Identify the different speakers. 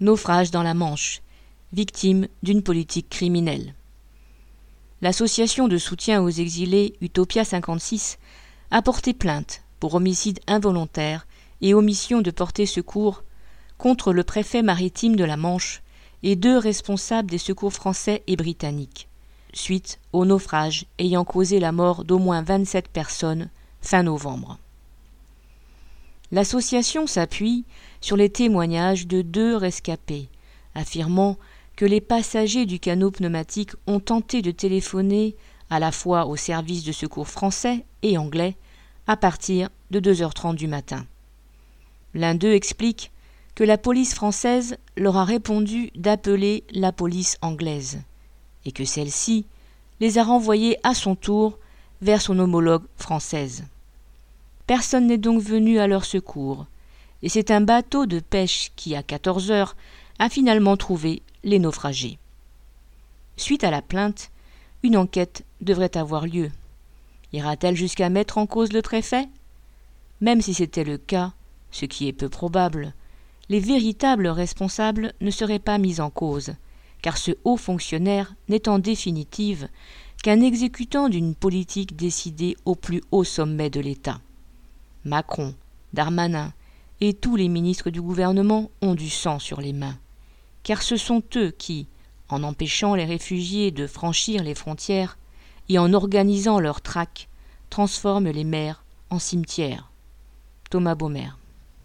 Speaker 1: Naufrage dans la Manche, victime d'une politique criminelle. L'association de soutien aux exilés Utopia 56 a porté plainte pour homicide involontaire et omission de porter secours contre le préfet maritime de la Manche et deux responsables des secours français et britanniques, suite au naufrage ayant causé la mort d'au moins 27 personnes fin novembre. L'association s'appuie sur les témoignages de deux rescapés, affirmant que les passagers du canot pneumatique ont tenté de téléphoner à la fois au service de secours français et anglais à partir de 2h30 du matin. L'un d'eux explique que la police française leur a répondu d'appeler la police anglaise, et que celle-ci les a renvoyés à son tour vers son homologue française. Personne n'est donc venu à leur secours, et c'est un bateau de pêche qui, à 14 heures, a finalement trouvé les naufragés. Suite à la plainte, une enquête devrait avoir lieu. Ira-t-elle jusqu'à mettre en cause le préfet? Même si c'était le cas, ce qui est peu probable, les véritables responsables ne seraient pas mis en cause, car ce haut fonctionnaire n'est en définitive qu'un exécutant d'une politique décidée au plus haut sommet de l'État. Macron, Darmanin et tous les ministres du gouvernement ont du sang sur les mains, car ce sont eux qui, en empêchant les réfugiés de franchir les frontières et en organisant leur traque, transforment les mers en cimetières. Thomas Baumer